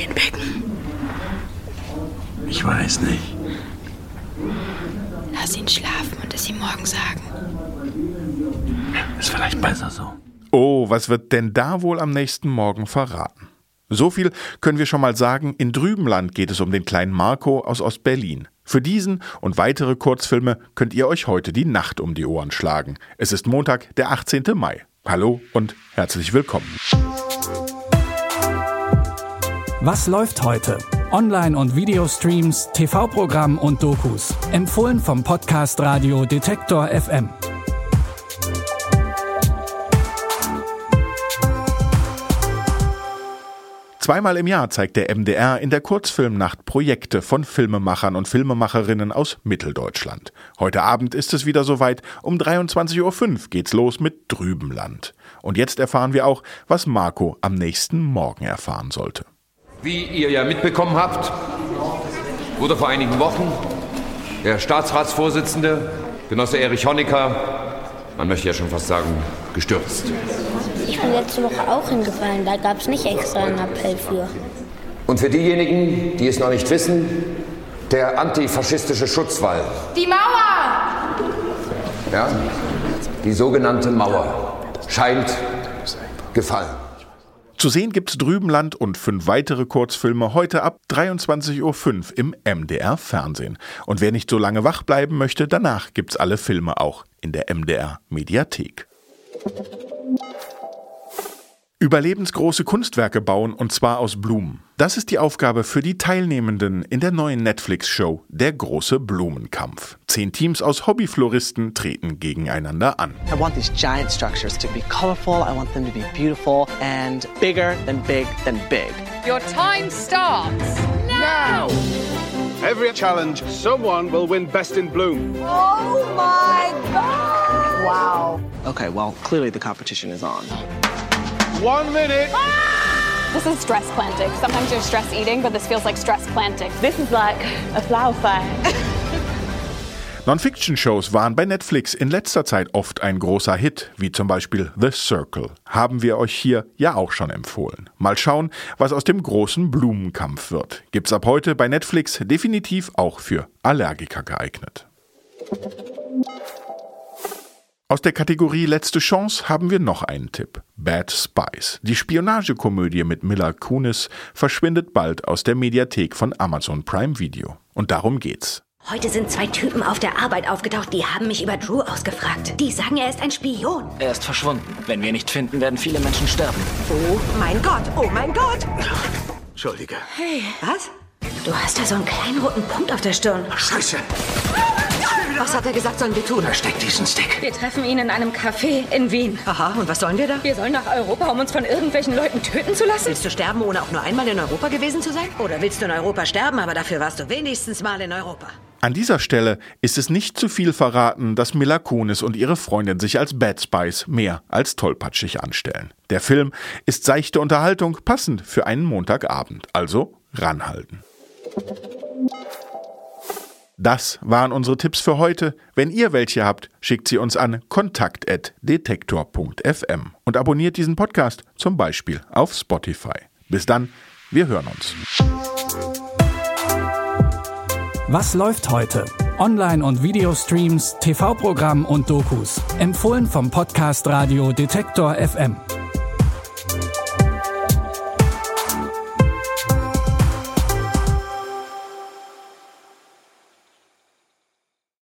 Marienbecken. Ich weiß nicht. Lass ihn schlafen und es ihm morgen sagen. Ist vielleicht besser so. Oh, was wird denn da wohl am nächsten Morgen verraten? So viel können wir schon mal sagen, in Drübenland geht es um den kleinen Marco aus Ostberlin. Für diesen und weitere Kurzfilme könnt ihr euch heute die Nacht um die Ohren schlagen. Es ist Montag, der 18. Mai. Hallo und herzlich willkommen. Was läuft heute? Online- und Videostreams, TV-Programm und Dokus. Empfohlen vom Podcast Radio Detektor FM. Zweimal im Jahr zeigt der MDR in der Kurzfilmnacht Projekte von Filmemachern und Filmemacherinnen aus Mitteldeutschland. Heute Abend ist es wieder soweit. Um 23.05 Uhr geht's los mit Drübenland. Und jetzt erfahren wir auch, was Marco am nächsten Morgen erfahren sollte. Wie ihr ja mitbekommen habt, wurde vor einigen Wochen der Staatsratsvorsitzende, Genosse Erich Honecker, man möchte ja schon fast sagen, gestürzt. Ich bin letzte Woche auch hingefallen, da gab es nicht extra einen Appell für. Und für diejenigen, die es noch nicht wissen, der antifaschistische Schutzwall. Die Mauer! Ja, die sogenannte Mauer scheint gefallen. Zu sehen gibt's Drübenland und fünf weitere Kurzfilme heute ab 23.05 Uhr im MDR Fernsehen. Und wer nicht so lange wach bleiben möchte, danach gibt's alle Filme auch in der MDR Mediathek. Überlebensgroße Kunstwerke bauen und zwar aus Blumen. Das ist die Aufgabe für die Teilnehmenden in der neuen Netflix-Show Der große Blumenkampf. Zehn Teams aus Hobbyfloristen treten gegeneinander an. I want these giant structures to be colorful, I want them to be beautiful and bigger than big than big. Your time starts now! Every challenge, someone will win Best in Bloom. Oh my god! Wow. Okay, well, clearly the competition is on. One minute. This is stress planting. Sometimes you're stress eating, but this feels like stress planting. This is like a flower fire. Non-Fiction-Shows waren bei Netflix in letzter Zeit oft ein großer Hit, wie zum Beispiel The Circle. Haben wir euch hier ja auch schon empfohlen. Mal schauen, was aus dem großen Blumenkampf wird. Gibt's ab heute bei Netflix definitiv auch für Allergiker geeignet. Aus der Kategorie Letzte Chance haben wir noch einen Tipp. Bad Spies. Die Spionagekomödie mit Mila Kunis verschwindet bald aus der Mediathek von Amazon Prime Video. Und darum geht's. Heute sind zwei Typen auf der Arbeit aufgetaucht, die haben mich über Drew ausgefragt. Die sagen, er ist ein Spion. Er ist verschwunden. Wenn wir ihn nicht finden, werden viele Menschen sterben. Oh mein Gott, oh mein Gott! Entschuldige. Hey. Was? Du hast da so einen kleinen roten Punkt auf der Stirn. Scheiße. Was hat er gesagt, sollen wir tun? Versteck diesen Stick. Wir treffen ihn in einem Café in Wien. Aha, und was sollen wir da? Wir sollen nach Europa, um uns von irgendwelchen Leuten töten zu lassen? Willst du sterben, ohne auch nur einmal in Europa gewesen zu sein? Oder willst du in Europa sterben, aber dafür warst du wenigstens mal in Europa? An dieser Stelle ist es nicht zu viel verraten, dass Mila Kunis und ihre Freundin sich als Bad Spies mehr als tollpatschig anstellen. Der Film ist seichte Unterhaltung, passend für einen Montagabend. Also ranhalten. Das waren unsere Tipps für heute. Wenn ihr welche habt, schickt sie uns an kontakt.detektor.fm und abonniert diesen Podcast zum Beispiel auf Spotify. Bis dann, wir hören uns. Was läuft heute? Online- und Videostreams, TV-Programm und Dokus. Empfohlen vom Podcast Radio Detektor FM.